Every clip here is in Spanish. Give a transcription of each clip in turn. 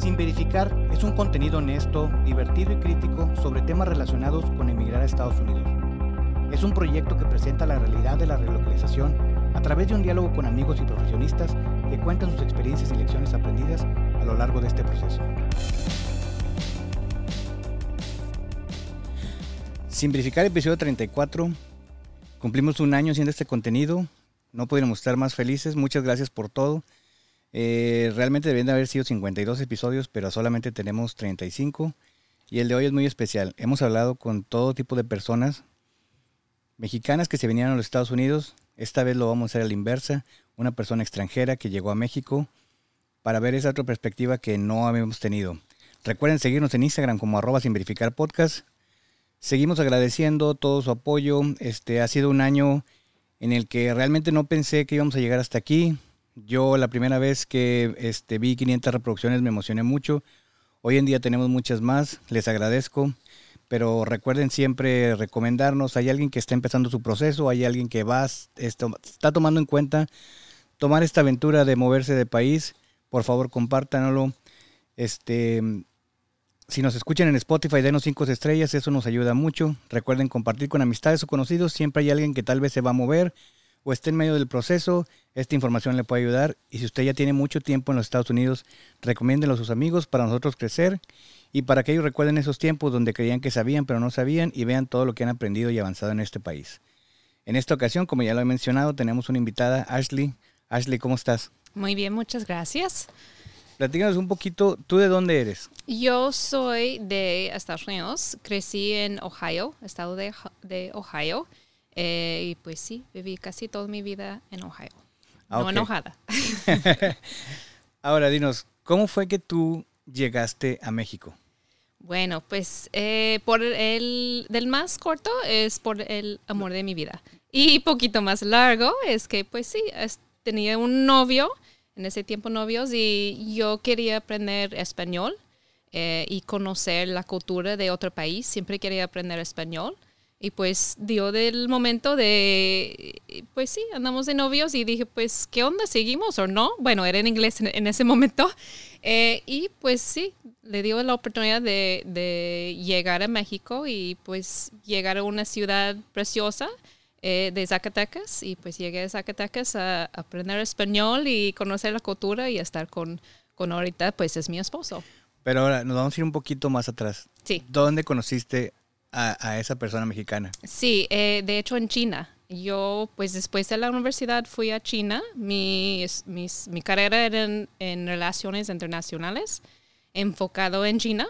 Sin Verificar es un contenido honesto, divertido y crítico sobre temas relacionados con emigrar a Estados Unidos. Es un proyecto que presenta la realidad de la relocalización a través de un diálogo con amigos y profesionistas que cuentan sus experiencias y lecciones aprendidas a lo largo de este proceso. Sin Verificar episodio 34, cumplimos un año haciendo este contenido, no pudiéramos estar más felices, muchas gracias por todo. Eh, realmente deberían de haber sido 52 episodios, pero solamente tenemos 35. Y el de hoy es muy especial. Hemos hablado con todo tipo de personas mexicanas que se venían a los Estados Unidos. Esta vez lo vamos a hacer a la inversa. Una persona extranjera que llegó a México para ver esa otra perspectiva que no habíamos tenido. Recuerden seguirnos en Instagram como arroba sin verificar. Seguimos agradeciendo todo su apoyo. Este ha sido un año en el que realmente no pensé que íbamos a llegar hasta aquí. Yo la primera vez que este, vi 500 reproducciones me emocioné mucho. Hoy en día tenemos muchas más, les agradezco. Pero recuerden siempre recomendarnos. Hay alguien que está empezando su proceso, hay alguien que va, está tomando en cuenta tomar esta aventura de moverse de país. Por favor, compártanlo. Este, si nos escuchan en Spotify, denos cinco estrellas, eso nos ayuda mucho. Recuerden compartir con amistades o conocidos. Siempre hay alguien que tal vez se va a mover o esté en medio del proceso, esta información le puede ayudar. Y si usted ya tiene mucho tiempo en los Estados Unidos, recomiéndelo a sus amigos para nosotros crecer y para que ellos recuerden esos tiempos donde creían que sabían pero no sabían y vean todo lo que han aprendido y avanzado en este país. En esta ocasión, como ya lo he mencionado, tenemos una invitada, Ashley. Ashley, ¿cómo estás? Muy bien, muchas gracias. Platícanos un poquito, ¿tú de dónde eres? Yo soy de Estados Unidos, crecí en Ohio, estado de, de Ohio. Eh, y pues sí, viví casi toda mi vida en Ohio. Ah, no enojada. Ahora, dinos, ¿cómo fue que tú llegaste a México? Bueno, pues eh, por el del más corto es por el amor de mi vida. Y poquito más largo es que pues sí, tenía un novio, en ese tiempo novios, y yo quería aprender español eh, y conocer la cultura de otro país. Siempre quería aprender español. Y pues dio del momento de, pues sí, andamos de novios y dije, pues, ¿qué onda? ¿Seguimos o no? Bueno, era en inglés en, ese momento. Eh, y pues sí, le dio la oportunidad de, de, llegar a México y pues llegar a una ciudad preciosa eh, de Zacatecas. Y pues llegué a Zacatecas a, aprender español y conocer la cultura y estar con, con ahorita, pues es mi esposo. Pero ahora nos vamos a ir un poquito más atrás. Sí. ¿Dónde conociste a, esa persona mexicana. Sí, eh, de hecho en China. Yo, pues después de la universidad fui a China. Mi, mi carrera era en, relaciones internacionales, enfocado en China.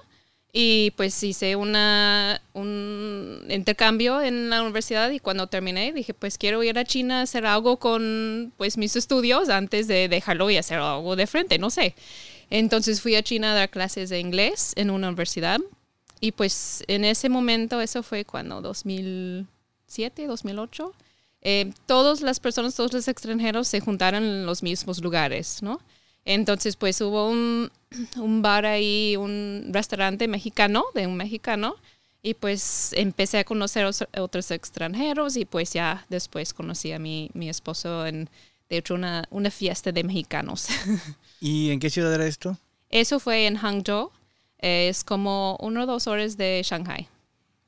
Y pues hice una, un intercambio en la universidad y cuando terminé dije, pues quiero ir a China a hacer algo con pues mis estudios antes de dejarlo y hacer algo de frente, no sé. Entonces fui a China a dar clases de inglés en una universidad y pues en ese momento, eso fue cuando 2007, 2008, eh, todas las personas, todos los extranjeros se juntaron en los mismos lugares, ¿no? Entonces, pues hubo un, un bar ahí, un restaurante mexicano, de un mexicano, y pues empecé a conocer a otros extranjeros y pues ya después conocí a mi, mi esposo en, de hecho, una, una fiesta de mexicanos. ¿Y en qué ciudad era esto? Eso fue en Hangzhou es como uno o dos horas de Shanghai.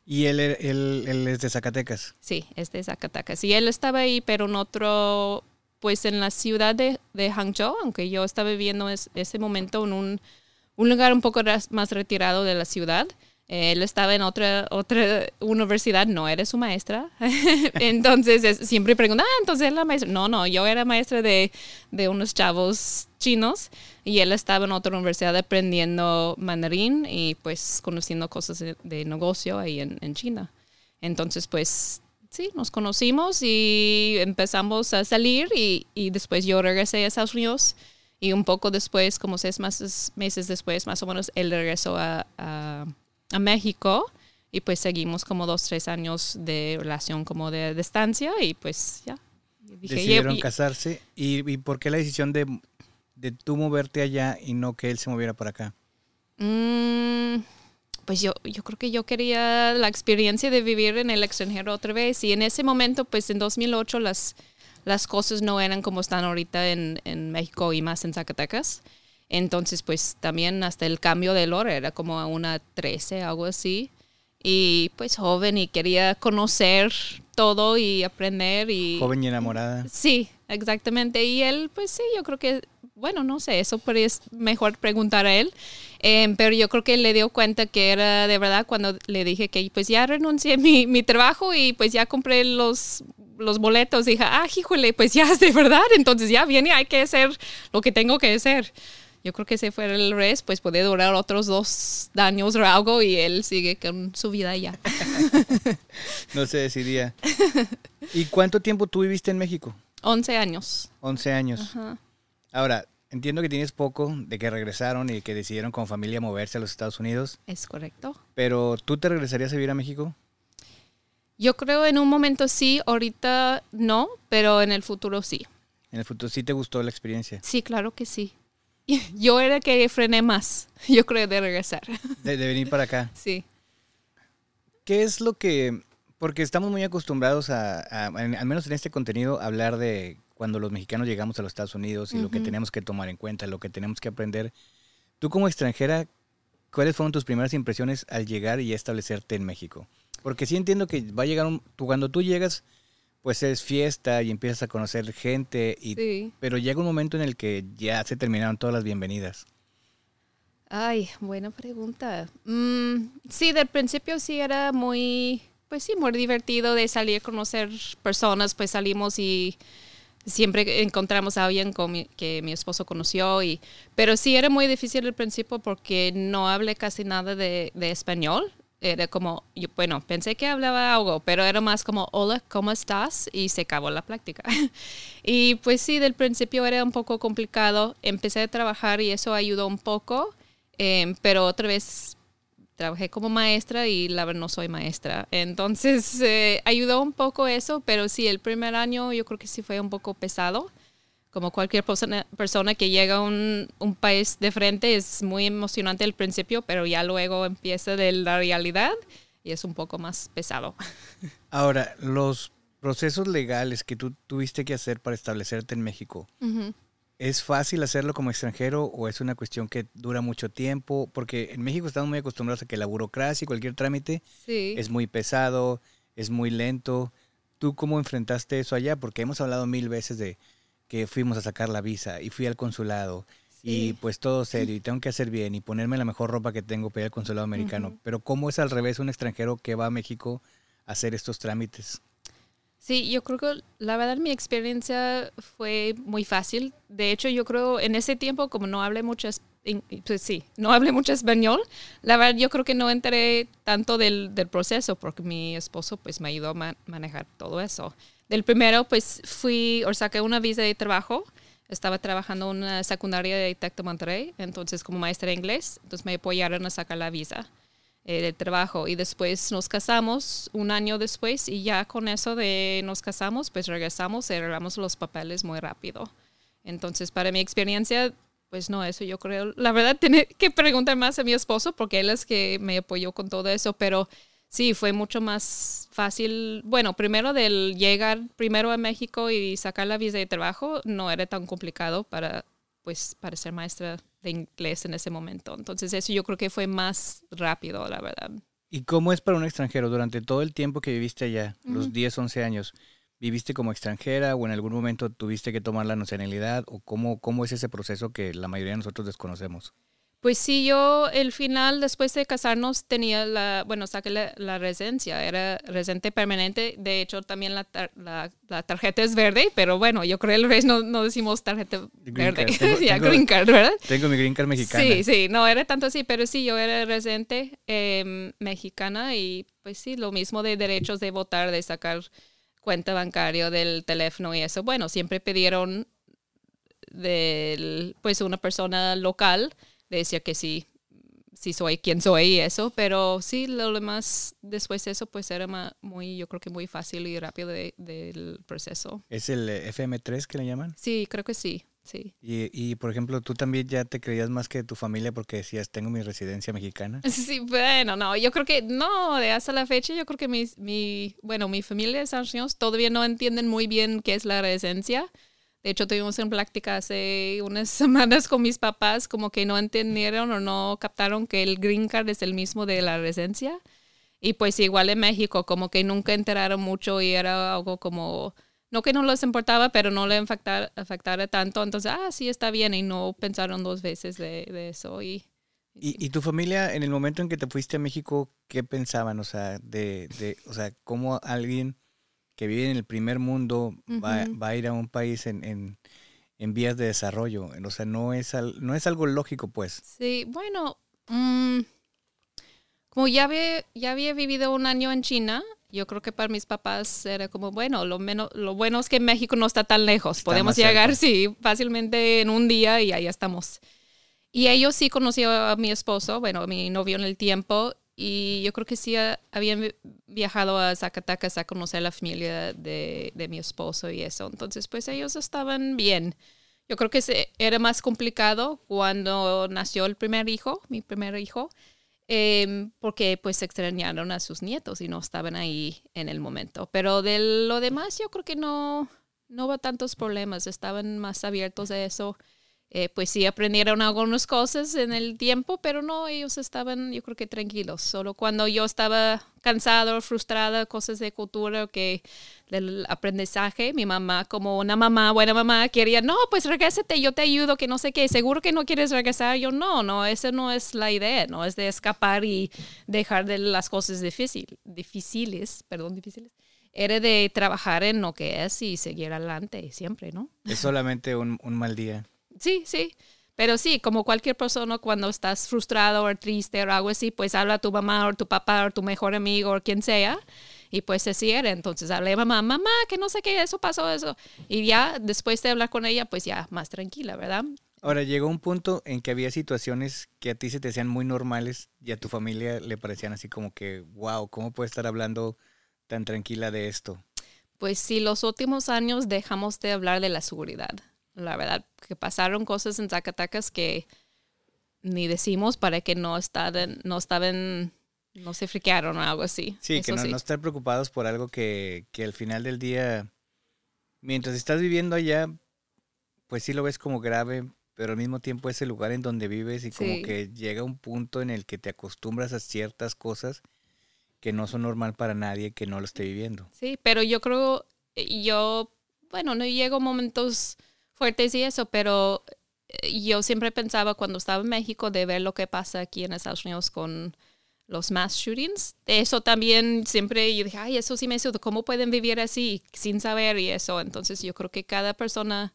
¿Y él, él, es de Zacatecas? Sí, es de Zacatecas. Y él estaba ahí, pero en otro, pues en la ciudad de, de Hangzhou, aunque yo estaba viviendo en ese momento en un, un lugar un poco más retirado de la ciudad. Él estaba en otra, otra universidad, no eres su maestra. entonces siempre pregunta, ah, entonces es la maestra. No, no, yo era maestra de, de, unos chavos chinos y él estaba en otra universidad aprendiendo mandarín y pues conociendo cosas de, negocio ahí en, en, China. Entonces pues sí, nos conocimos y empezamos a salir y, y después yo regresé a Estados Unidos y un poco después, como seis meses después más o menos, él regresó a a México y pues seguimos como dos, tres años de relación como de distancia y pues ya. Decidieron casarse ¿Y, ¿Y, por qué la decisión de, de tú moverte allá y no que él se moviera para acá? Mm, pues yo, yo creo que yo quería la experiencia de vivir en el extranjero otra vez y en ese momento pues en 2008 las, las cosas no eran como están ahorita en, en México y más en Zacatecas. Entonces, pues también hasta el cambio de hora era como a una 13, algo así. Y pues joven y quería conocer todo y aprender y... Joven y enamorada. Sí, exactamente. Y él, pues sí, yo creo que, bueno, no sé, eso es mejor preguntar a él. Em, pero yo creo que le dio cuenta que era de verdad cuando le dije que pues ya renuncié mi, mi trabajo y pues ya compré los, los boletos. Dije, ah, híjole, pues ya es de verdad. Entonces ya viene, hay que hacer lo que tengo que hacer yo creo que si fuera el res, pues puede durar otros dos años o algo y él sigue con su vida ya. no se decidía. ¿Y cuánto tiempo tú viviste en México? 11 años. 11 años. Ahora, entiendo que tienes poco de que regresaron y que decidieron con familia moverse a los Estados Unidos. Es correcto. Pero ¿tú te regresarías a vivir a México? Yo creo en un momento sí, ahorita no, pero en el futuro sí. ¿En el futuro sí te gustó la experiencia? Sí, claro que sí. yo era que frené más, yo creo, de regresar. De, venir para acá. Sí. ¿Qué es lo que, porque estamos muy acostumbrados a, al menos en este contenido, hablar de cuando los mexicanos llegamos a los Estados Unidos y lo que tenemos que tomar en cuenta, lo que tenemos que aprender. Tú como extranjera, ¿cuáles fueron tus primeras impresiones al llegar y establecerte en México? Porque sí entiendo que va a llegar un, cuando tú llegas, pues es fiesta y empiezas a conocer gente, y, pero llega un momento en el que ya se terminaron todas las bienvenidas. Ay, buena pregunta. Mm, sí, del principio sí era muy, pues sí, muy divertido de salir a conocer personas, pues salimos y siempre encontramos a alguien que mi esposo conoció, y, pero sí era muy difícil al principio porque no hablé casi nada de, de español era como, yo, bueno, pensé que hablaba algo, pero era más como, hola, ¿cómo estás? Y se acabó la práctica. y pues sí, del principio era un poco complicado. Empecé a trabajar y eso ayudó un poco, em, pero otra vez trabajé como maestra y la verdad no soy maestra. Entonces eh, ayudó un poco eso, pero sí, el primer año yo creo que sí fue un poco pesado como cualquier persona, persona que llega a un, un, país de frente, es muy emocionante al principio, pero ya luego empieza de la realidad y es un poco más pesado. Ahora, los procesos legales que tú tuviste que hacer para establecerte en México, ¿es fácil hacerlo como extranjero o es una cuestión que dura mucho tiempo? Porque en México estamos muy acostumbrados a que la burocracia y cualquier trámite es muy pesado, es muy lento. ¿Tú cómo enfrentaste eso allá? Porque hemos hablado mil veces de que fuimos a sacar la visa y fui al consulado y pues todo serio y tengo que hacer bien y ponerme la mejor ropa que tengo para ir al consulado americano. Pero ¿cómo es al revés un extranjero que va a México a hacer estos trámites? Sí, yo creo que la verdad mi experiencia fue muy fácil. De hecho, yo creo en ese tiempo como no hablé mucho, pues sí, no hablé mucho español, la verdad yo creo que no enteré tanto del, del proceso porque mi esposo pues me ayudó a manejar todo eso. Del primero, pues fui, o saqué una visa de trabajo. Estaba trabajando en una secundaria de Tec de Monterrey, entonces como maestra de inglés, entonces me apoyaron a sacar la visa eh, de trabajo. Y después nos casamos un año después y ya con eso de nos casamos, pues regresamos y arreglamos los papeles muy rápido. Entonces, para mi experiencia, pues no, eso yo creo, la verdad, tiene que preguntar más a mi esposo porque él es que me apoyó con todo eso, pero Sí, fue mucho más fácil. Bueno, primero del llegar primero a México y sacar la visa de trabajo no era tan complicado para, pues, para ser maestra de inglés en ese momento. Entonces eso yo creo que fue más rápido, la verdad. ¿Y cómo es para un extranjero durante todo el tiempo que viviste allá, los 10, 11 años? ¿Viviste como extranjera o en algún momento tuviste que tomar la nacionalidad? ¿O cómo, cómo es ese proceso que la mayoría de nosotros desconocemos? Pues sí, yo el final, después de casarnos, tenía la, bueno, saqué la, residencia, era residente permanente. De hecho, también la, la, tarjeta es verde, pero bueno, yo creo que el no, no decimos tarjeta verde. ya, green card, ¿verdad? Tengo mi green card mexicana. Sí, sí, no era tanto así, pero sí, yo era residente em, mexicana y pues sí, lo mismo de derechos de votar, de sacar cuenta bancaria del teléfono y eso. Bueno, siempre pidieron del, pues una persona local de decir que sí, sí soy quien soy y eso, pero sí, lo demás después de eso pues era muy, yo creo que muy fácil y rápido del proceso. ¿Es el FM3 que le llaman? Sí, creo que sí. Sí. Y, y, por ejemplo, tú también ya te creías más que tu familia porque decías, tengo mi residencia mexicana. Sí, bueno, no, yo creo que no, de hasta la fecha yo creo que mi, mi bueno, mi familia de San todavía no entienden muy bien qué es la residencia De hecho, tuvimos en práctica hace unas semanas con mis papás, como que no entendieron o no captaron que el green card es el mismo de la residencia. Y pues igual en México, como que nunca enteraron mucho y era algo como, no que no les importaba, pero no le afectara, afectara tanto. Entonces, ah, sí, está bien. Y no pensaron dos veces de, eso. Y, ¿Y, ¿Y, tu familia, en el momento en que te fuiste a México, qué pensaban? O sea, de, de o sea, cómo alguien que vive en el primer mundo va, va a ir a un país en, en, en, vías de desarrollo. O sea, no es, al, no es algo lógico, pues. Sí, bueno, mmm, como ya había, ya había vivido un año en China, yo creo que para mis papás era como, bueno, lo, menos, lo bueno es que México no está tan lejos. Está Podemos llegar, sí, fácilmente en un día y ahí estamos. Y ellos sí conocían a mi esposo, bueno, a mi novio en el tiempo, y yo creo que sí habían viajado a Zacatecas a conocer la familia de, de, mi esposo y eso. Entonces, pues ellos estaban bien. Yo creo que se, era más complicado cuando nació el primer hijo, mi primer hijo, eh, porque pues extrañaron a sus nietos y no estaban ahí en el momento. Pero de lo demás yo creo que no, no hubo tantos problemas, estaban más abiertos a eso. Eh, pues sí aprendieron algunas cosas en el tiempo, pero no, ellos estaban yo creo que tranquilos. Solo cuando yo estaba cansado, frustrada, cosas de cultura que del aprendizaje, mi mamá como una mamá, buena mamá, quería, no, pues regrésate, yo te ayudo, que no sé qué, seguro que no quieres regresar. Yo no, no, esa no es la idea, no es de escapar y dejar de las cosas difícil, difíciles, perdón, difíciles era de trabajar en lo que es y seguir adelante siempre, ¿no? Es solamente un, un mal día. Sí, sí. Pero sí, como cualquier persona, cuando estás frustrado o triste o algo así, pues habla a tu mamá o tu papá o tu mejor amigo o quien sea. Y pues así era. Entonces hablé a mamá, mamá, que no sé qué, eso pasó, eso. Y ya después de hablar con ella, pues ya más tranquila, ¿verdad? Ahora, llegó un punto en que había situaciones que a ti se te hacían muy normales y a tu familia le parecían así como que, wow, ¿cómo puede estar hablando tan tranquila de esto? Pues sí, los últimos años dejamos de hablar de la seguridad la verdad, que pasaron cosas en Zacatecas que ni decimos para que no estaban, no estaban, no se friquearon o algo así. Sí, que no, no, estar preocupados por algo que, que al final del día, mientras estás viviendo allá, pues sí lo ves como grave, pero al mismo tiempo es el lugar en donde vives y como que llega un punto en el que te acostumbras a ciertas cosas que no son normal para nadie que no lo esté viviendo. Sí, pero yo creo, yo, bueno, no llego momentos fuertes y eso, pero eh, yo siempre pensaba cuando estaba en México de ver lo que pasa aquí en Estados Unidos con los mass shootings. Eso también siempre yo dije, ay, eso sí me hizo, ¿cómo pueden vivir así sin saber y eso? Entonces yo creo que cada persona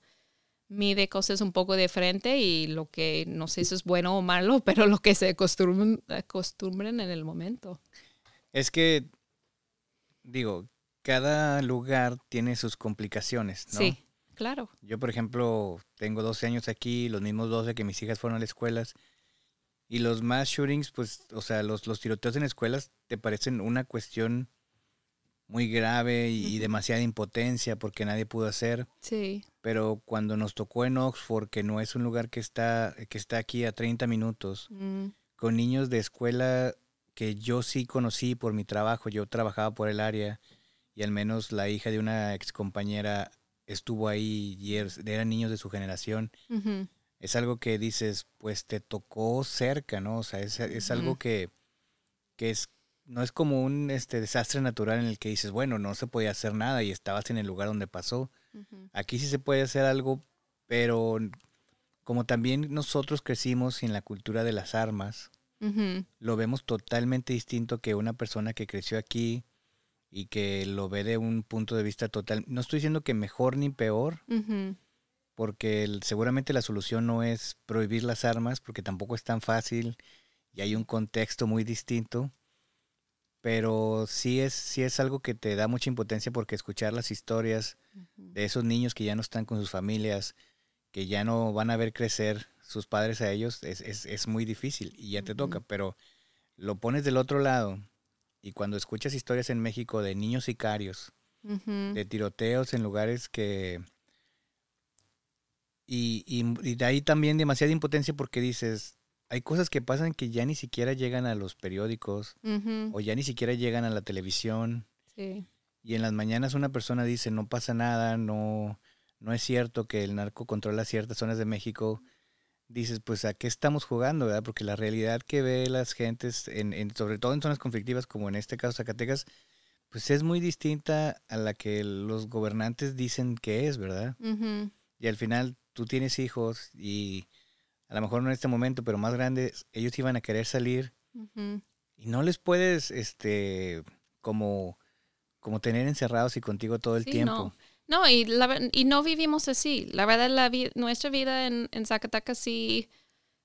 mide cosas un poco diferente y lo que no sé si es bueno o malo, pero lo que se acostumbren, acostumbren en el momento. Es que, digo, cada lugar tiene sus complicaciones, ¿no? Sí. Claro. Yo, por ejemplo, tengo 12 años aquí, los mismos 12 que mis hijas fueron a las escuelas. Y los mass shootings, pues, o sea, los, los tiroteos en escuelas te parecen una cuestión muy grave y, demasiada impotencia porque nadie pudo hacer. Sí. Pero cuando nos tocó en Oxford, que no es un lugar que está, que está aquí a 30 minutos, mm. con niños de escuela que yo sí conocí por mi trabajo, yo trabajaba por el área y al menos la hija de una ex compañera estuvo ahí y er, eran niños de su generación. Es algo que dices, pues te tocó cerca, ¿no? O sea, es, es algo que, que es, no es como un este, desastre natural en el que dices, bueno, no se podía hacer nada y estabas en el lugar donde pasó. Aquí sí se puede hacer algo, pero como también nosotros crecimos en la cultura de las armas, lo vemos totalmente distinto que una persona que creció aquí, y que lo ve de un punto de vista total. No estoy diciendo que mejor ni peor, porque seguramente la solución no es prohibir las armas, porque tampoco es tan fácil y hay un contexto muy distinto. Pero sí es, sí es algo que te da mucha impotencia porque escuchar las historias de esos niños que ya no están con sus familias, que ya no van a ver crecer sus padres a ellos, es, es, es muy difícil y ya te toca. Pero lo pones del otro lado y cuando escuchas historias en México de niños sicarios, de tiroteos en lugares que... Y, y, de ahí también demasiada impotencia porque dices, hay cosas que pasan que ya ni siquiera llegan a los periódicos o ya ni siquiera llegan a la televisión. Y en las mañanas una persona dice, no pasa nada, no, no es cierto que el narco controla ciertas zonas de México, dices, pues a qué estamos jugando, ¿verdad? Porque la realidad que ve las gentes, en, en, sobre todo en zonas conflictivas como en este caso Zacatecas, pues es muy distinta a la que los gobernantes dicen que es, ¿verdad? Y al final tú tienes hijos y a lo mejor no en este momento, pero más grandes, ellos iban a querer salir y no les puedes, este, como, como tener encerrados y contigo todo el tiempo. No, y, y no vivimos así. La verdad, la nuestra vida en, en Zacatecas sí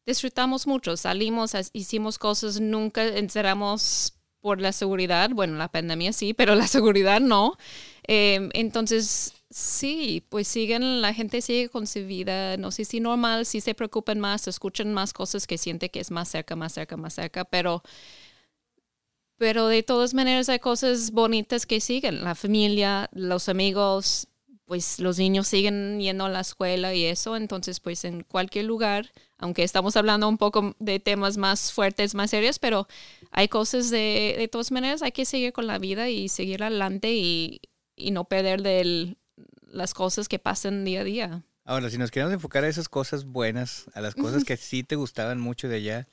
disfrutamos mucho. Salimos, hicimos cosas, nunca encerramos por la seguridad. Bueno, la pandemia sí, pero la seguridad no. Em, entonces, sí, pues siguen, la gente sigue con su vida, no sé si normal, si se preocupan más, escuchan más cosas que siente que es más cerca, más cerca, más cerca, pero, pero de todas maneras hay cosas bonitas que siguen, la familia, los amigos, pues los niños siguen yendo a la escuela y eso, entonces pues en cualquier lugar, aunque estamos hablando un poco de temas más fuertes, más serios, pero hay cosas de, de todas maneras, hay que seguir con la vida y seguir adelante y, y no perder de las cosas que pasan día a día. Ahora, si nos queremos enfocar a esas cosas buenas, a las cosas que sí te gustaban mucho de allá,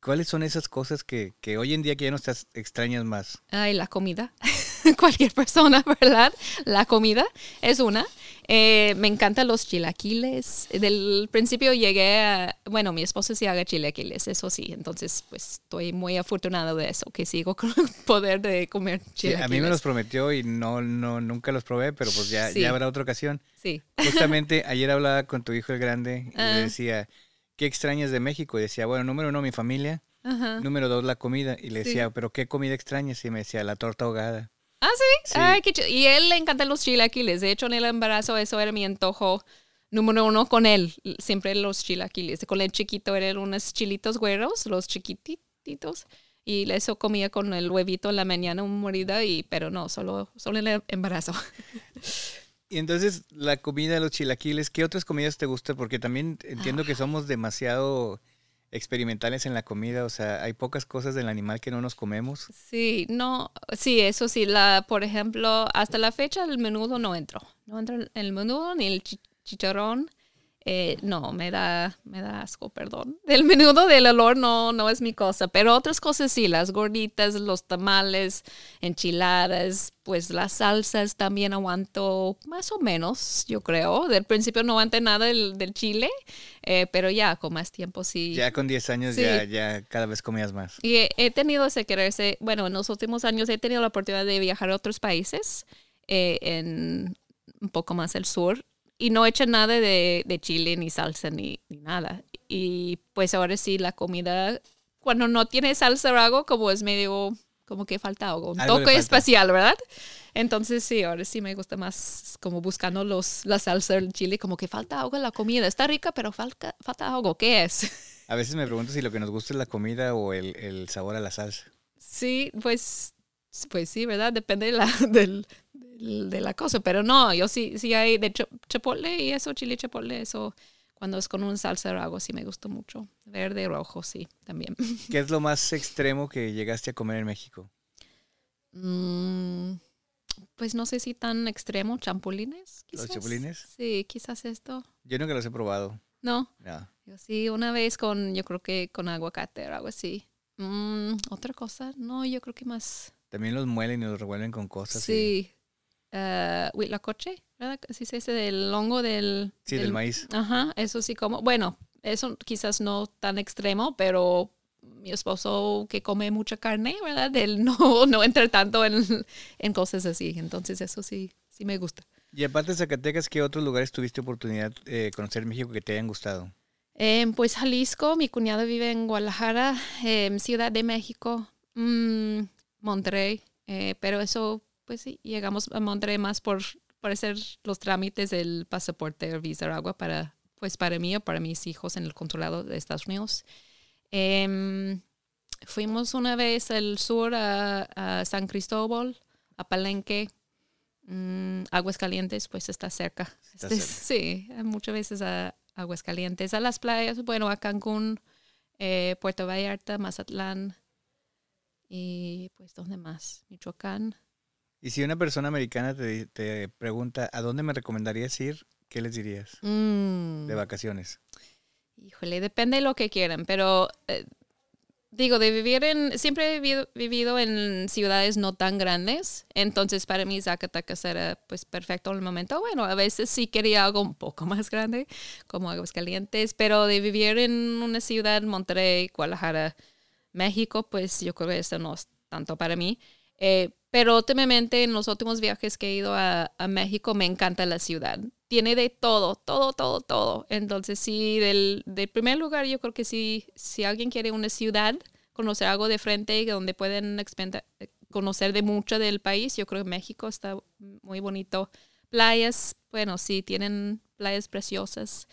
¿cuáles son esas cosas que, que hoy en día que ya no estás extrañas más? Ay, la comida. cualquier persona, ¿verdad? La comida es una. Eh, me encantan los chilaquiles. Del principio llegué a, bueno, mi esposo sí haga chilaquiles, eso sí. Entonces, pues estoy muy afortunado de eso, que sigo con el poder de comer chilaquiles. a mí me los prometió y no, no, nunca los probé, pero pues ya, ya habrá otra ocasión. Sí. Justamente ayer hablaba con tu hijo el grande y le Ah. decía, ¿qué extrañas de México? Y decía, bueno, número uno, mi familia. Número dos, la comida. Y le Sí. decía, ¿pero qué comida extrañas? Y me decía, la torta ahogada. Ah, sí. Sí. Ay, qué. Y él le encantan los chilaquiles. De hecho, en el embarazo eso era mi antojo número uno con él. Siempre los chilaquiles. Con el chiquito eran unos chilitos güeros, los chiquititos. Y eso comía con el huevito en la mañana, un morida, y, pero no, solo, solo en el embarazo. Y entonces, la comida, los chilaquiles, ¿qué otras comidas te gustan? Porque también entiendo Ah. que somos demasiado experimentales en la comida. O sea, hay pocas cosas del animal que no nos comemos. Sí, no, sí, eso sí. La, por ejemplo, hasta la fecha el menudo no entró. No entra el menudo ni el chi- chicharrón. Eh, no, me da, me da asco, perdón. Del menudo, del olor, no, no es mi cosa. Pero otras cosas sí, las gorditas, los tamales, enchiladas, pues las salsas también aguanto más o menos, yo creo. Del principio no aguanté nada del, del chile, eh, pero ya con más tiempo sí. Ya con 10 años Sí. ya, ya cada vez comías más. Y he, he tenido ese quererse, bueno, en los últimos años he tenido la oportunidad de viajar a otros países, eh, en un poco más al sur, y no hecho nada de, de chile, ni salsa, ni, ni nada. Y pues ahora sí, la comida, cuando no tiene salsa o algo, como es medio, como que falta algo, un Algo toque especial, ¿verdad? Entonces sí, ahora sí me gusta más como buscando los, la salsa, el chile, como que falta algo en la comida. Está rica, pero falta, falta algo. ¿Qué es? A veces me pregunto si lo que nos gusta es la comida o el, el sabor a la salsa. Sí, pues, pues sí, ¿verdad? Depende de la, del, del- de la cosa, pero no, yo sí, sí hay de chipotle y eso, chile chipotle, eso, cuando es con un salsa o algo, sí me gusta mucho. Verde, rojo, sí, también. ¿Qué es lo más extremo que llegaste a comer en México? Mm, pues no sé si tan extremo, champulines, ¿Los quizás. chapulines? Sí, quizás esto. Yo nunca los he probado. No, No. yo sí, una vez con, yo creo que con aguacate o algo así. Mm, Otra cosa, no, yo creo que más. También los muelen y los revuelven con cosas. y- Sí. Uh, huitlacoche, ¿verdad? Así se dice, del hongo del... Sí, del maíz. Ajá, eso sí como... Bueno, eso quizás no tan extremo, pero mi esposo que come mucha carne, ¿verdad? Él no, no entra tanto en, en cosas así. Entonces eso sí, sí me gusta. Y aparte de Zacatecas, ¿qué otros lugares tuviste oportunidad de conocer en México que te hayan gustado? Em, pues Jalisco, mi cuñado vive en Guadalajara, em, Ciudad de México, mm, Monterrey, eh, pero eso, pues sí, llegamos a Monterrey más por, por hacer los trámites del pasaporte visa agua para, pues para mí o para mis hijos en el consulado de Estados Unidos. Em, fuimos una vez al sur a, a San Cristóbal, a Palenque, mm, Aguascalientes, pues está cerca. Está Este- cerca. sí, muchas veces a Aguascalientes, a las playas, bueno, a Cancún, eh, Puerto Vallarta, Mazatlán y pues, ¿dónde más? Michoacán. Y si una persona americana te, te pregunta, ¿a dónde me recomendarías ir? ¿qué les dirías Mm. de vacaciones? Híjole, depende de lo que quieran, pero eh, digo, de vivir en, siempre he vivido, vivido en ciudades no tan grandes, entonces para mí Zacatecas era pues perfecto en el momento. Bueno, a veces sí quería algo un poco más grande, como Aguascalientes, pero de vivir en una ciudad, Monterrey, Guadalajara, México, pues yo creo que eso no es tanto para mí. Eh, pero últimamente en los últimos viajes que he ido a, México me encanta la ciudad. Tiene de todo, todo, todo, todo. Entonces sí, del, del primer lugar yo creo que sí, si alguien quiere una ciudad, conocer algo de frente donde pueden conocer de mucho del país, yo creo que México está muy bonito. Playas, bueno, sí, tienen playas preciosas.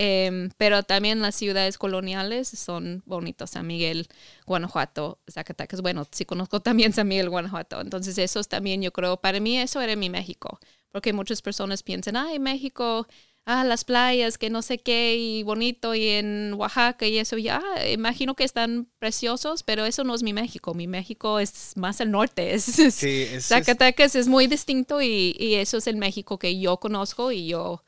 Em, pero también las ciudades coloniales son bonitas. San Miguel, Guanajuato, Zacatecas. Bueno, sí conozco también San Miguel, Guanajuato. Entonces, esos también yo creo, para mí eso era mi México. Porque muchas personas piensan, ay, México, ah, las playas, que no sé qué, y bonito, y en Oaxaca y eso, ya, imagino que están preciosos, pero eso no es mi México. Mi México es más al norte. Es, es- Sí, es- es- Zacatecas es muy distinto y, y eso es el México que yo conozco y yo,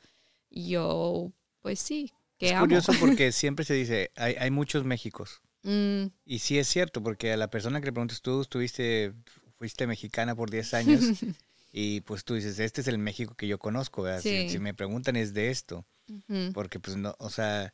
yo pues sí, que es amo. curioso porque siempre se dice, hay, hay muchos Méxicos. Mm, Y sí es cierto, porque a la persona que le preguntas tú, estuviste, fuiste mexicana por 10 años y pues tú dices, este es el México que yo conozco, ¿verdad? Si- Sí. Si, me preguntan es de esto, porque pues no, o sea,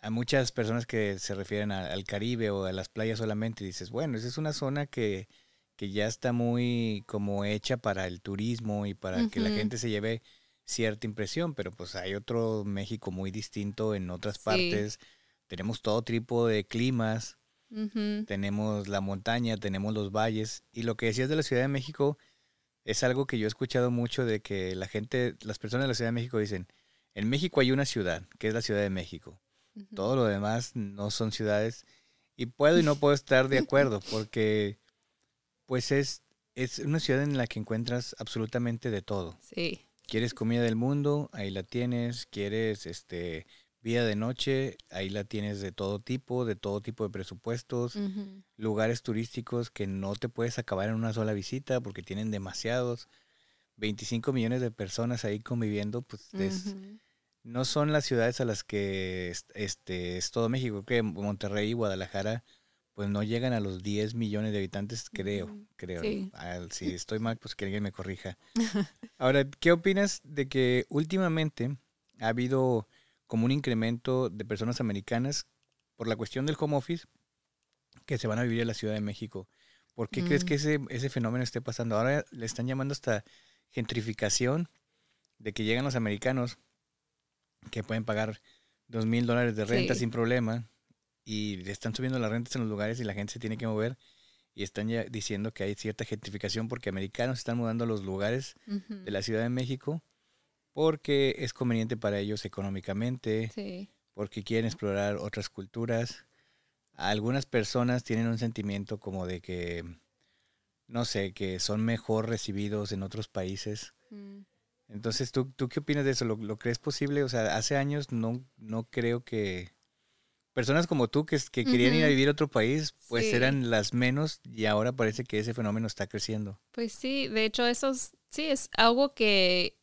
a muchas personas que se refieren a- al Caribe o a las playas solamente, dices, bueno, esa es una zona que, que ya está muy como hecha para el turismo y para que la gente se lleve cierta impresión, pero pues hay otro México muy distinto en otras Sí. partes. Tenemos todo tipo de climas, tenemos la montaña, tenemos los valles. Y lo que decías de la Ciudad de México es algo que yo he escuchado mucho de que la gente, las personas de la Ciudad de México dicen, en México hay una ciudad, que es la Ciudad de México. Todo lo demás no son ciudades. Y puedo y no puedo estar de acuerdo, porque pues es, es una ciudad en la que encuentras absolutamente de todo. Sí, ¿Quieres comida del mundo? Ahí la tienes. ¿Quieres este vida de noche? Ahí la tienes de todo tipo, de todo tipo de presupuestos. Lugares turísticos que no te puedes acabar en una sola visita porque tienen demasiados. 25 millones de personas ahí conviviendo, pues es- no son las ciudades a las que es- este es todo México. Que Monterrey y Guadalajara pues no llegan a los 10 millones de habitantes, creo, creo. sí. Si estoy mal, pues que alguien me corrija. Ahora, ¿qué opinas de que últimamente ha habido como un incremento de personas americanas por la cuestión del home office que se van a vivir a la Ciudad de México? ¿Por qué crees Mm. que ese, ese fenómeno esté pasando? Ahora le están llamando hasta gentrificación de que llegan los americanos que pueden pagar dos mil dólares de renta Sí. sin problema y le están subiendo las rentas en los lugares y la gente se tiene que mover y están ya diciendo que hay cierta gentrificación porque americanos están mudando a los lugares de la Ciudad de México porque es conveniente para ellos económicamente, Sí, porque quieren explorar otras culturas. Algunas personas tienen un sentimiento como de que, no sé, que son mejor recibidos en otros países. mm, Entonces, ¿tú, tú qué opinas de eso? ¿Lo, lo crees posible? O sea, hace años no, no creo que personas como tú que, que querían ir a vivir a otro país, pues Sí. eran las menos y ahora parece que ese fenómeno está creciendo. Pues sí, de hecho eso es, sí es algo que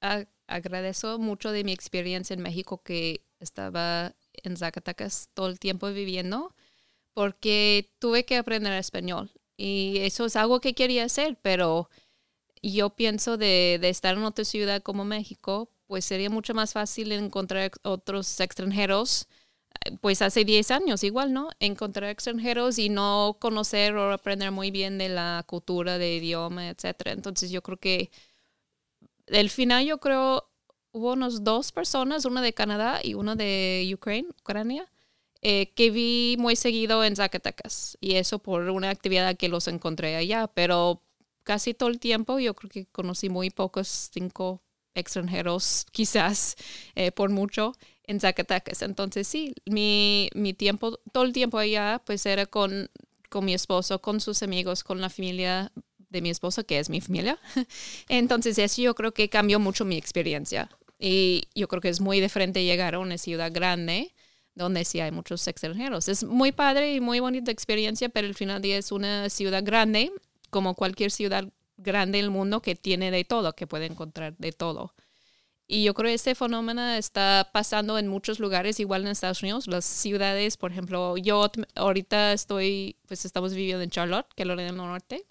a- agradezco mucho de mi experiencia en México que estaba en Zacatecas todo el tiempo viviendo porque tuve que aprender español y eso es algo que quería hacer, pero yo pienso de, de estar en otra ciudad como México, pues sería mucho más fácil encontrar otros extranjeros pues hace 10 años igual, ¿no? Encontrar extranjeros y no conocer o aprender muy bien de la cultura, de idioma, etcétera. Entonces yo creo que al final yo creo hubo unos dos personas, una de Canadá y una de Ucrania, eh, que vi muy seguido en Zacatecas y eso por una actividad que los encontré allá, pero casi todo el tiempo yo creo que conocí muy pocos, cinco extranjeros quizás eh, por mucho en Zacatecas. Entonces sí, mi, mi tiempo, todo el tiempo allá pues era con, con mi esposo, con sus amigos, con la familia de mi esposo, que es mi familia. Entonces eso yo creo que cambió mucho mi experiencia. Y yo creo que es muy diferente llegar a una ciudad grande donde sí hay muchos extranjeros. Es muy padre y muy bonita experiencia, pero al final día es una ciudad grande, como cualquier ciudad grande del mundo que tiene de todo, que puede encontrar de todo. Y yo creo que este fenómeno está pasando en muchos lugares, igual en Estados Unidos. Las ciudades, por ejemplo, yo ahorita estoy, pues estamos viviendo en Charlotte, que es lo del norte.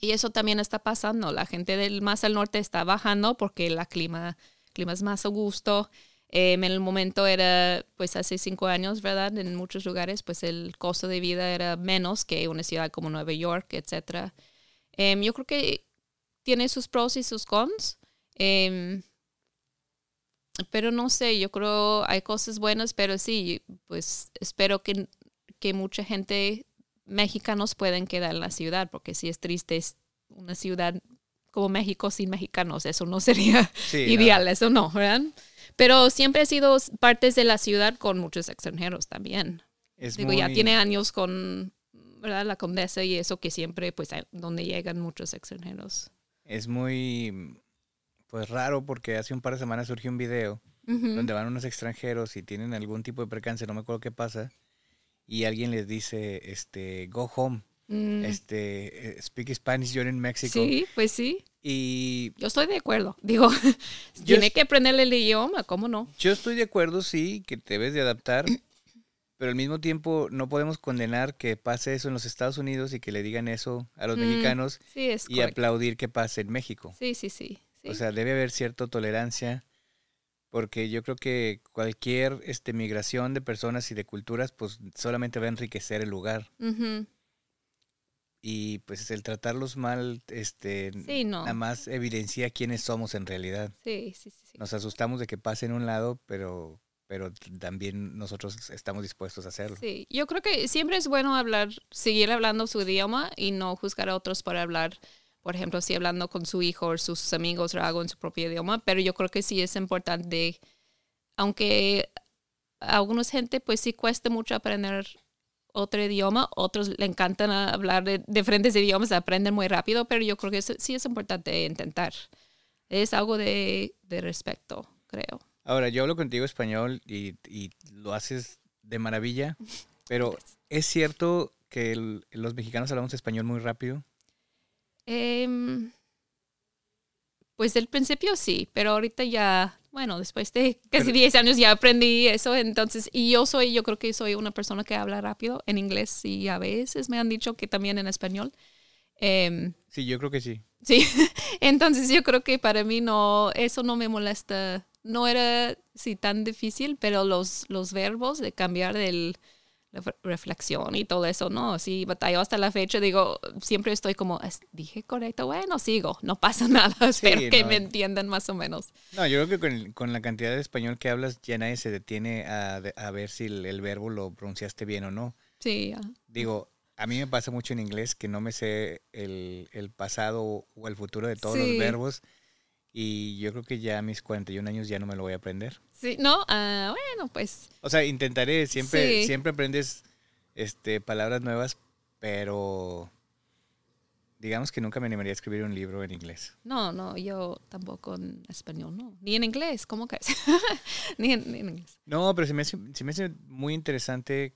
Y eso también está pasando. La gente del más al norte está bajando porque el clima, clima es más a gusto. Em, en el momento era, pues hace cinco años, ¿verdad? En muchos lugares, pues el costo de vida era menos que una ciudad como Nueva York, etc. Em, yo creo que tiene sus pros y sus cons. Em, pero no sé, yo creo hay cosas buenas, pero sí, pues espero que, que mucha gente mexicanos pueden quedar en la ciudad, porque si es triste es una ciudad como México sin mexicanos, eso no sería ideal, eso no, ¿verdad? Pero siempre ha sido partes de la ciudad con muchos extranjeros también. Digo, ya tiene años con ¿verdad? la condesa y eso que siempre, pues, donde llegan muchos extranjeros. Es muy, pues, raro porque hace un par de semanas surgió un video donde van unos extranjeros y tienen algún tipo de percance, no me acuerdo qué pasa, y alguien les dice, este, go home. Mm. Este, eh, speak Spanish, you're in Mexico. Sí, pues sí. Y yo estoy de acuerdo. Digo, tiene que aprenderle el idioma, ¿cómo no? Yo estoy de acuerdo, sí, que te debes de adaptar, pero al mismo tiempo no podemos condenar que pase eso en los Estados Unidos y que le digan eso a los mm, mexicanos y aplaudir que pase en México. Sí, sí, sí, O sea, debe haber cierta tolerancia porque yo creo que cualquier este, migración de personas y de culturas, pues solamente va a enriquecer el lugar. Y pues el tratarlos mal, este, nada más evidencia quiénes somos en realidad. Sí, sí, sí. Nos asustamos de que pase en un lado, pero, pero también nosotros estamos dispuestos a hacerlo. Sí, yo creo que siempre es bueno hablar, seguir hablando su idioma y no juzgar a otros por hablar por ejemplo, si hablando con su hijo o sus amigos o algo en su propio idioma, pero yo creo que sí es importante, aunque a algunos gente pues sí cuesta mucho aprender otro idioma, otros le encantan hablar de diferentes idiomas, aprenden muy rápido, pero yo creo que sí es importante intentar. Es algo de, de respeto, creo. Ahora, yo hablo contigo español y, y lo haces de maravilla, pero ¿es cierto que los mexicanos hablamos español muy rápido? Eh, pues del principio sí, pero ahorita ya, bueno, después de casi 10 años ya aprendí eso, entonces, y yo soy, yo creo que soy una persona que habla rápido en inglés y a veces me han dicho que también en español. Eh, sí, yo creo que sí. Sí, entonces yo creo que para mí no, eso no me molesta, no era sí tan difícil, pero los, los verbos de cambiar del reflexión y todo eso, ¿no? Sí, batalló hasta la fecha, digo, siempre estoy como, dije correcto, bueno, sigo, no pasa nada, espero que me entiendan más o menos. No, yo creo que con, la cantidad de español que hablas, ya nadie se detiene a, a ver si el, verbo lo pronunciaste bien o no. Sí. Digo, a mí me pasa mucho en inglés que no me sé el, el pasado o el futuro de todos los verbos. Y yo creo que ya a mis 41 años ya no me lo voy a aprender. Sí, no, ah, bueno, pues. O sea, intentaré, siempre, siempre aprendes este, palabras nuevas, pero digamos que nunca me animaría a escribir un libro en inglés. No, no, yo tampoco en español, no. Ni en inglés, ¿cómo que es? ni, en, inglés. No, pero se me, hace, se me hace muy interesante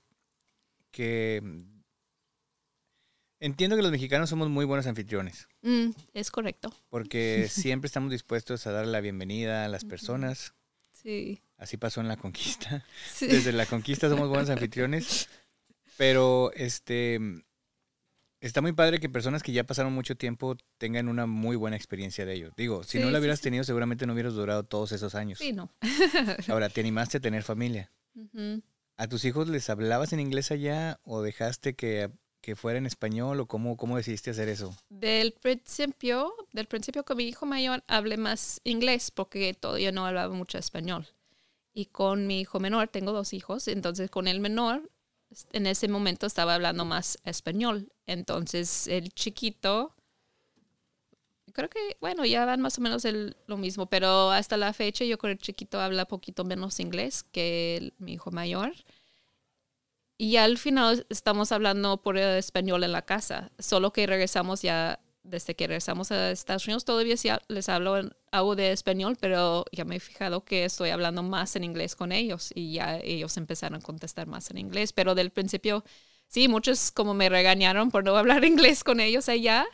que Entiendo que los mexicanos somos muy buenos anfitriones. Mm, es correcto. Porque siempre estamos dispuestos a dar la bienvenida a las personas. Sí. Así pasó en la conquista. Desde la conquista somos buenos anfitriones. Pero este está muy padre que personas que ya pasaron mucho tiempo tengan una muy buena experiencia de ello. Digo, si no la hubieras tenido, seguramente no hubieras durado todos esos años. Sí, no. Ahora, ¿te animaste a tener familia? ¿A tus hijos les hablabas en inglés allá o dejaste que que fuera en español o cómo, cómo decidiste hacer eso? Del principio, del principio con mi hijo mayor hablé más inglés porque todavía no hablaba mucho español. Y con mi hijo menor, tengo dos hijos, entonces con el menor en ese momento estaba hablando más español. Entonces el chiquito, creo que, bueno, ya van más o menos lo mismo, pero hasta la fecha yo con el chiquito habla poquito menos inglés que mi hijo mayor. Y al final estamos hablando por español en la casa, solo que regresamos ya, desde que regresamos a Estados Unidos, todavía sí les hablo en, de español, pero ya me he fijado que estoy hablando más en inglés con ellos y ya ellos empezaron a contestar más en inglés, pero del principio, sí, muchos como me regañaron por no hablar inglés con ellos allá,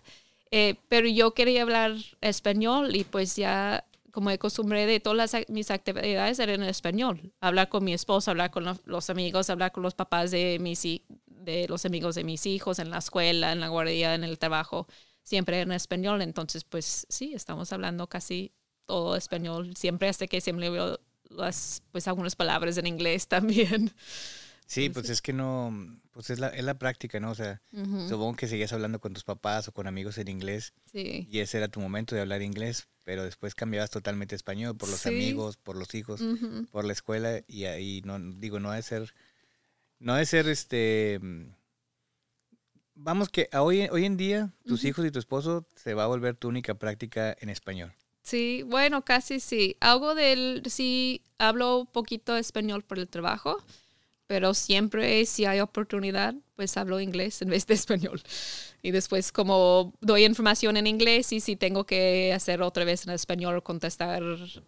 eh, pero yo quería hablar español y pues ya como de costumbre de todas las, mis actividades eran en español. Hablar con mi esposo, hablar con los amigos, hablar con los papás de, mis, de los amigos de mis hijos en la escuela, en la guardia, en el trabajo, siempre en español. Entonces, pues sí, estamos hablando casi todo español, siempre hasta que siempre veo las, pues algunas palabras en inglés también. Sí, pues es que no, pues es la, es la práctica, ¿no? O sea, supongo que seguías hablando con tus papás o con amigos en inglés. Sí. Y ese era tu momento de hablar inglés, pero después cambiabas totalmente español por los amigos, por los hijos, por la escuela y ahí no digo, no ha de ser no ha de ser este vamos que hoy hoy en día tus hijos y tu esposo se va a volver tu única práctica en español. Sí, bueno, casi sí. Algo del sí hablo poquito español por el trabajo pero siempre si hay oportunidad, pues hablo inglés en vez de español. Y después como doy información en inglés y si tengo que hacer otra vez en español o contestar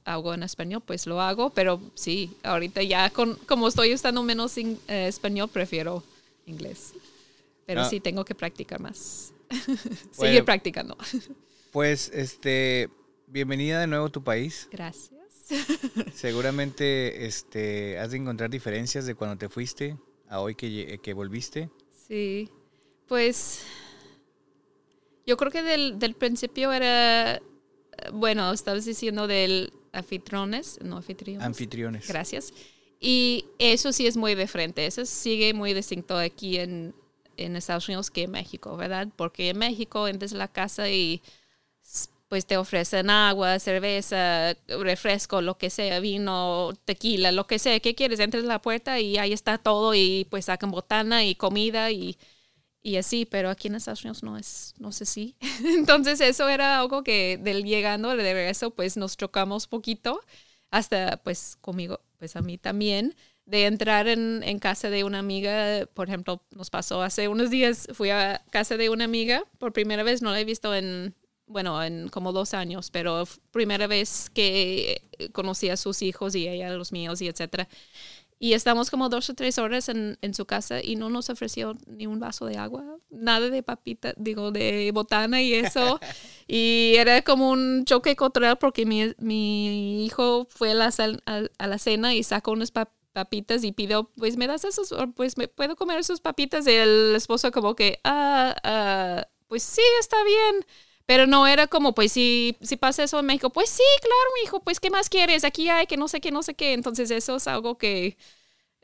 algo en español, pues lo hago. Pero sí, ahorita ya con, como estoy usando menos eh, español, prefiero inglés. Pero ah. sí tengo que practicar más. Sigue practicando. Pues, este, bienvenida de nuevo a tu país. Gracias. Seguramente este, has de encontrar diferencias de cuando te fuiste a hoy que, que volviste. Sí, pues yo creo que del, del principio era, bueno, estabas diciendo del anfitriones, no anfitriones. Anfitriones. Gracias. Y eso sí es muy diferente, eso sigue muy distinto aquí en, en Estados Unidos que en México, ¿verdad? Porque en México entras a la casa y pues te ofrecen agua, cerveza, refresco, lo que sea, vino, tequila, lo que sea, ¿qué quieres? Entres a la puerta y ahí está todo y pues sacan botana y comida y, y así, pero aquí en Estados Unidos no es, no sé si. Entonces eso era algo que del llegando de regreso pues nos chocamos poquito, hasta pues conmigo, pues a mí también de entrar en, en, casa de una amiga, por ejemplo, nos pasó hace unos días, fui a casa de una amiga por primera vez, no la he visto en bueno, en como dos años, pero primera vez que conocí a sus hijos y ella a los míos y etcétera. Y estamos como dos o tres horas en, en, su casa y no nos ofreció ni un vaso de agua, nada de papita, digo, de botana y eso. y era como un choque cultural porque mi, mi hijo fue a la, a, la, cena y sacó unas papitas y pidió, pues me das esos, pues me puedo comer esas papitas. Y el esposo como que, ah, ah pues sí, está bien. Pero no era como, pues si, si pasa eso en México, pues sí, claro, mi hijo, pues ¿qué más quieres? Aquí hay que no sé qué, no sé qué. Entonces eso es algo que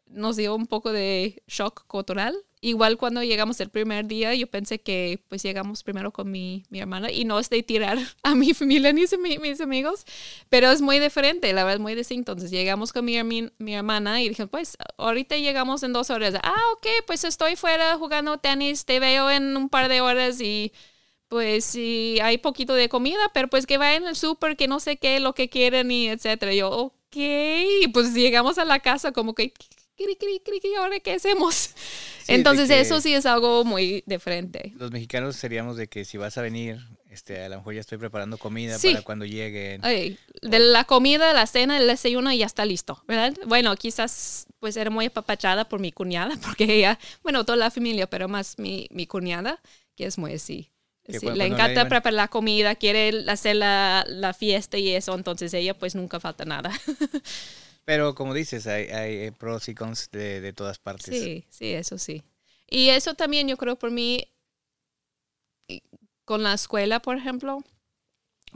nos dio un poco de shock cultural. Igual cuando llegamos el primer día, yo pensé que pues llegamos primero con mi, mi hermana y no es de tirar a mi familia ni a mis amigos, pero es muy diferente, la verdad es muy distinto. Entonces llegamos con mi, mi hermana y dije, pues ahorita llegamos en dos horas. Ah, ok, pues estoy fuera jugando tenis, te veo en un par de horas y pues sí, hay poquito de comida, pero pues que vayan al súper, que no sé qué, lo que quieren y etcétera. Yo, ok, pues llegamos a la casa como que, ¿ahora qué hacemos? Entonces eso sí es algo muy diferente. Los mexicanos seríamos de que si vas a venir, este, a lo mejor ya estoy preparando comida para cuando lleguen. de la comida, la cena, el desayuno ya está listo, ¿verdad? Bueno, quizás pues era muy apapachada por mi cuñada, porque ella, bueno, toda la familia, pero más mi, mi cuñada, que es muy así le encanta preparar la comida, quiere hacer la, la, fiesta y eso, entonces ella pues nunca falta nada. Pero como dices, hay, hay pros y cons de, de, todas partes. Sí, sí, eso sí. Y eso también yo creo por mí, con la escuela, por ejemplo,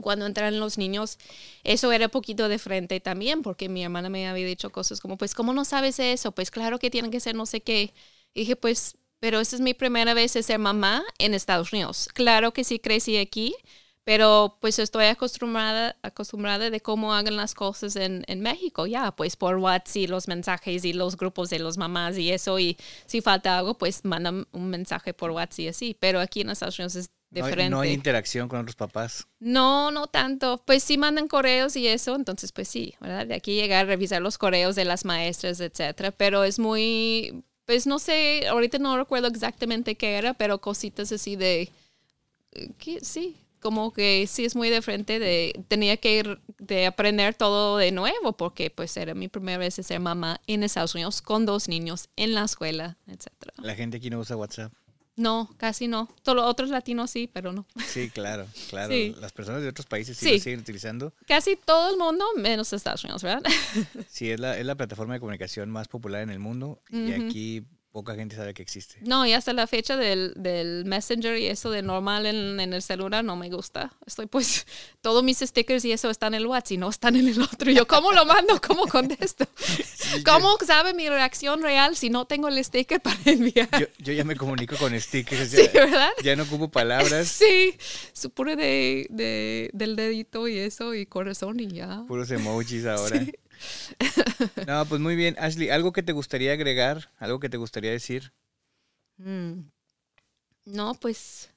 cuando entran los niños, eso era poquito de frente también, porque mi hermana me había dicho cosas como, pues, ¿cómo no sabes eso? Pues claro que tienen que ser no sé qué. Y dije, pues, pero esta es mi primera vez de ser mamá en Estados Unidos. Claro que sí crecí aquí, pero pues estoy acostumbrada, acostumbrada de cómo hagan las cosas en, en México, ya, pues por WhatsApp y los mensajes y los grupos de los mamás y eso, y si falta algo, pues mandan un mensaje por WhatsApp y así, pero aquí en Estados Unidos es diferente. No hay, interacción con otros papás. No, no tanto. Pues sí mandan correos y eso, entonces pues sí, ¿verdad? De aquí llegar a revisar los correos de las maestras, etcétera, pero es muy, pues no sé, ahorita no recuerdo exactamente qué era, pero cositas así de, que, sí, como que sí es muy diferente de, tenía que ir de aprender todo de nuevo, porque pues era mi primera vez de ser mamá en Estados Unidos con dos niños en la escuela, etc. La gente aquí no usa WhatsApp. No, casi no. Todos otros latinos sí, pero no. Sí, claro, claro. Sí. Las personas de otros países sí, Sí. lo siguen utilizando. Casi todo el mundo, menos Estados Unidos, ¿verdad? Sí, es la, es la plataforma de comunicación más popular en el mundo y aquí poca gente sabe que existe. No, y hasta la fecha del, del Messenger y eso de normal en, en el celular no me gusta. Estoy pues, todos mis stickers y eso están en el WhatsApp y no están en el otro. Yo, ¿cómo lo mando? ¿Cómo contesto? ¿Cómo sabe mi reacción real si no tengo el sticker para enviar? Yo, yo ya me comunico con stickers, Sí, ya, ¿verdad? ya no ocupo palabras, Sí, su puro de, de- del dedito y eso y corazón y ya. puros emojis ahora. Sí. No, pues muy bien. Ashley, ¿algo que te gustaría agregar? ¿Algo que te gustaría decir? Mm. No, pues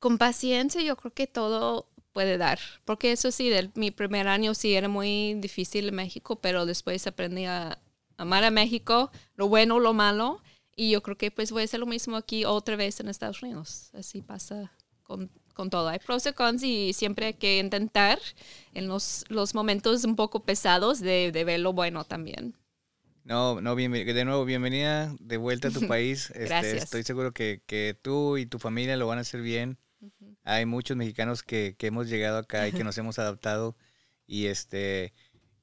con paciencia yo creo que todo puede dar. Porque eso sí, mi primer año sí era muy difícil en México, pero después aprendí a amar a México, lo bueno, lo malo. Y yo creo que pues voy a hacer lo mismo aquí otra vez en Estados Unidos. Así pasa con, con todo. Hay pros y cons y siempre hay que intentar en los, los momentos un poco pesados de, de ver lo bueno también. No, no, bienven- de nuevo, bienvenida de vuelta a tu país. Este, Gracias. Estoy seguro que, que tú y tu familia lo van a hacer bien. Hay muchos mexicanos que, que hemos llegado acá y que nos hemos adaptado y este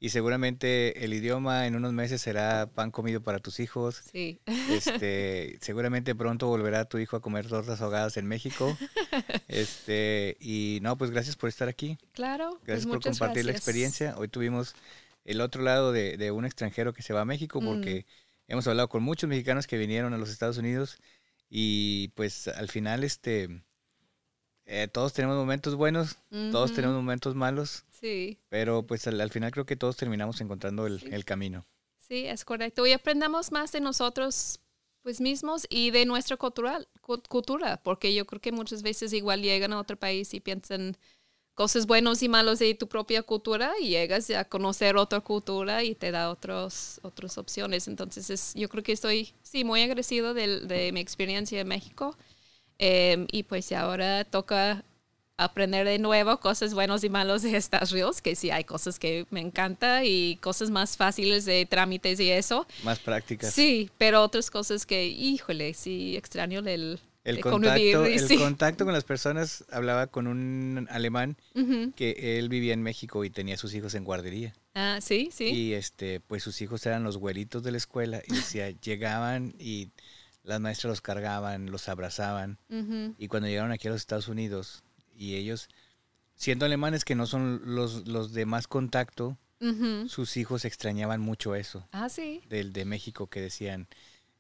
y seguramente el idioma en unos meses será pan comido para tus hijos. Sí. Este, seguramente pronto volverá tu hijo a comer tortas ahogadas en México. Este, y no, pues gracias por estar aquí. Claro. pues Gracias por compartir la experiencia. Hoy tuvimos el otro lado de, de un extranjero que se va a México Mm. porque hemos hablado con muchos mexicanos que vinieron a los Estados Unidos y pues al final este eh, todos tenemos momentos buenos, todos tenemos momentos malos, Sí, pero pues al, al final creo que todos terminamos encontrando el, Sí. el camino. sí, es correcto. Y aprendamos más de nosotros pues mismos y de nuestra cultural, cu- cultura, porque yo creo que muchas veces igual llegan a otro país y piensan cosas buenos y malos de tu propia cultura y llegas a conocer otra cultura y te da otros, otras opciones. Entonces es, yo creo que estoy, sí, muy agradecido del- de, mi experiencia en México. Em, y pues ahora toca aprender de nuevo cosas buenos y malos de Estados Unidos, que sí hay cosas que me encanta y cosas más fáciles de trámites y eso. Más prácticas. Sí, pero otras cosas que, híjole, sí extraño el, El contacto, y el sí. contacto con las personas, hablaba con un alemán que él vivía en México y tenía sus hijos en guardería. Ah, sí, sí. Y este, pues sus hijos eran los güeritos de la escuela y decía, llegaban y las maestras los cargaban, los abrazaban. Y cuando llegaron aquí a los Estados Unidos y ellos, siendo alemanes que no son los, los de más contacto, sus hijos extrañaban mucho eso Ah, sí. del de México que decían,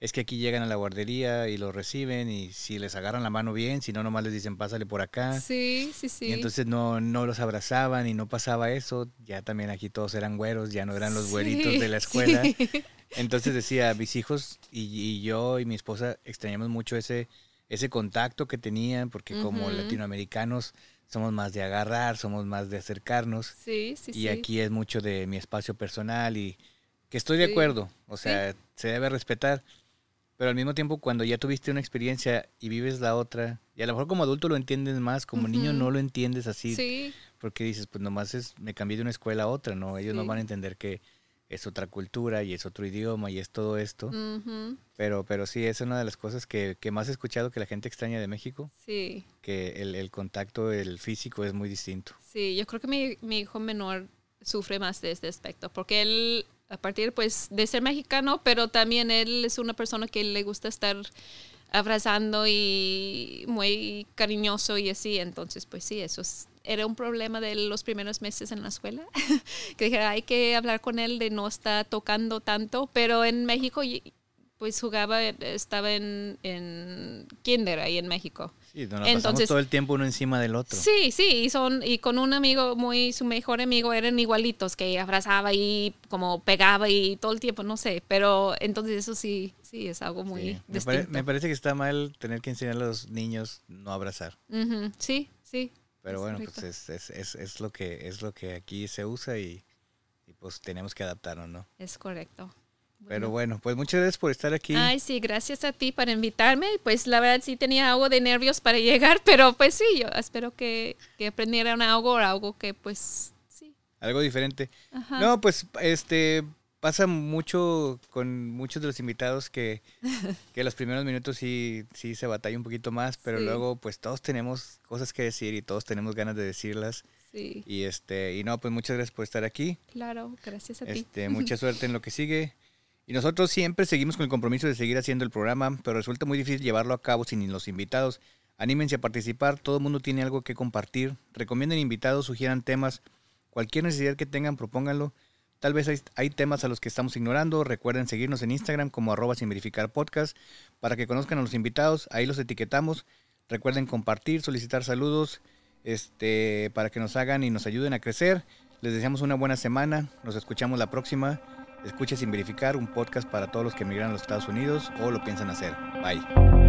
es que aquí llegan a la guardería y los reciben y si les agarran la mano bien, si no nomás les dicen pásale por acá. Sí, sí, sí. Y entonces no, no los abrazaban y no pasaba eso. Ya también aquí todos eran güeros, ya no eran los güeritos de la escuela. sí. Entonces decía, mis hijos y, y yo y mi esposa extrañamos mucho ese, ese contacto que tenían, porque como latinoamericanos somos más de agarrar, somos más de acercarnos. Sí, sí, y sí. aquí es mucho de mi espacio personal y que estoy de Sí. acuerdo. O sea, se debe respetar. Pero al mismo tiempo, cuando ya tuviste una experiencia y vives la otra, y a lo mejor como adulto lo entiendes más, como niño no lo entiendes así, Sí, porque dices, pues nomás es, me cambié de una escuela a otra, ¿no? Ellos no van a entender que es otra cultura y es otro idioma y es todo esto. ujú, Pero, pero sí, es una de las cosas que, que más he escuchado que la gente extraña de México, sí. que el, el contacto, el físico es muy distinto. Sí, yo creo que mi, mi hijo menor sufre más de este aspecto, porque él, a partir pues de ser mexicano, pero también él es una persona que le gusta estar abrazando y muy cariñoso y así, entonces pues sí, eso es- era un problema de los primeros meses en la escuela, que dije, hay que hablar con él de no estar tocando tanto, pero en México pues jugaba, estaba en, en kinder ahí en México. Sí, nos Entonces- todo el tiempo uno encima del otro. Sí, sí, y son y con un amigo muy su mejor amigo eran igualitos que abrazaba y como pegaba y todo el tiempo, no sé, pero entonces eso sí, sí es algo muy Sí, Me, pare- distinto. me parece que está mal tener que enseñar a los niños no abrazar. Ujú, Sí, sí. Pero Es bueno, correcto. pues es, es, es, lo que es lo que aquí se usa y, y pues tenemos que adaptarnos, ¿no? Es correcto. Pero bueno, pues muchas gracias por estar aquí. Ay, sí, gracias a ti por invitarme. Pues la verdad sí tenía algo de nervios para llegar, pero pues sí, yo espero que, que aprendieran algo o algo que pues sí. Algo diferente. Ajá. No, pues este pasa mucho con muchos de los invitados que, que los primeros minutos sí, sí se batalla un poquito más, pero Sí. luego pues todos tenemos cosas que decir y todos tenemos ganas de decirlas. Sí, Y este, y no, pues muchas gracias por estar aquí. claro, gracias a ti. Este, mucha suerte en lo que sigue. Y nosotros siempre seguimos con el compromiso de seguir haciendo el programa, pero resulta muy difícil llevarlo a cabo sin los invitados. Anímense a participar, todo el mundo tiene algo que compartir. Recomienden invitados, sugieran temas, cualquier necesidad que tengan, propónganlo. Tal vez hay, temas a los que estamos ignorando. Recuerden seguirnos en Instagram como arroba sin verificar para que conozcan a los invitados. Ahí los etiquetamos. Recuerden compartir, solicitar saludos este, para que nos hagan y nos ayuden a crecer. Les deseamos una buena semana. Nos escuchamos la próxima. Escuche sin verificar un podcast para todos los que emigran a los Estados Unidos o lo piensan hacer. Bye.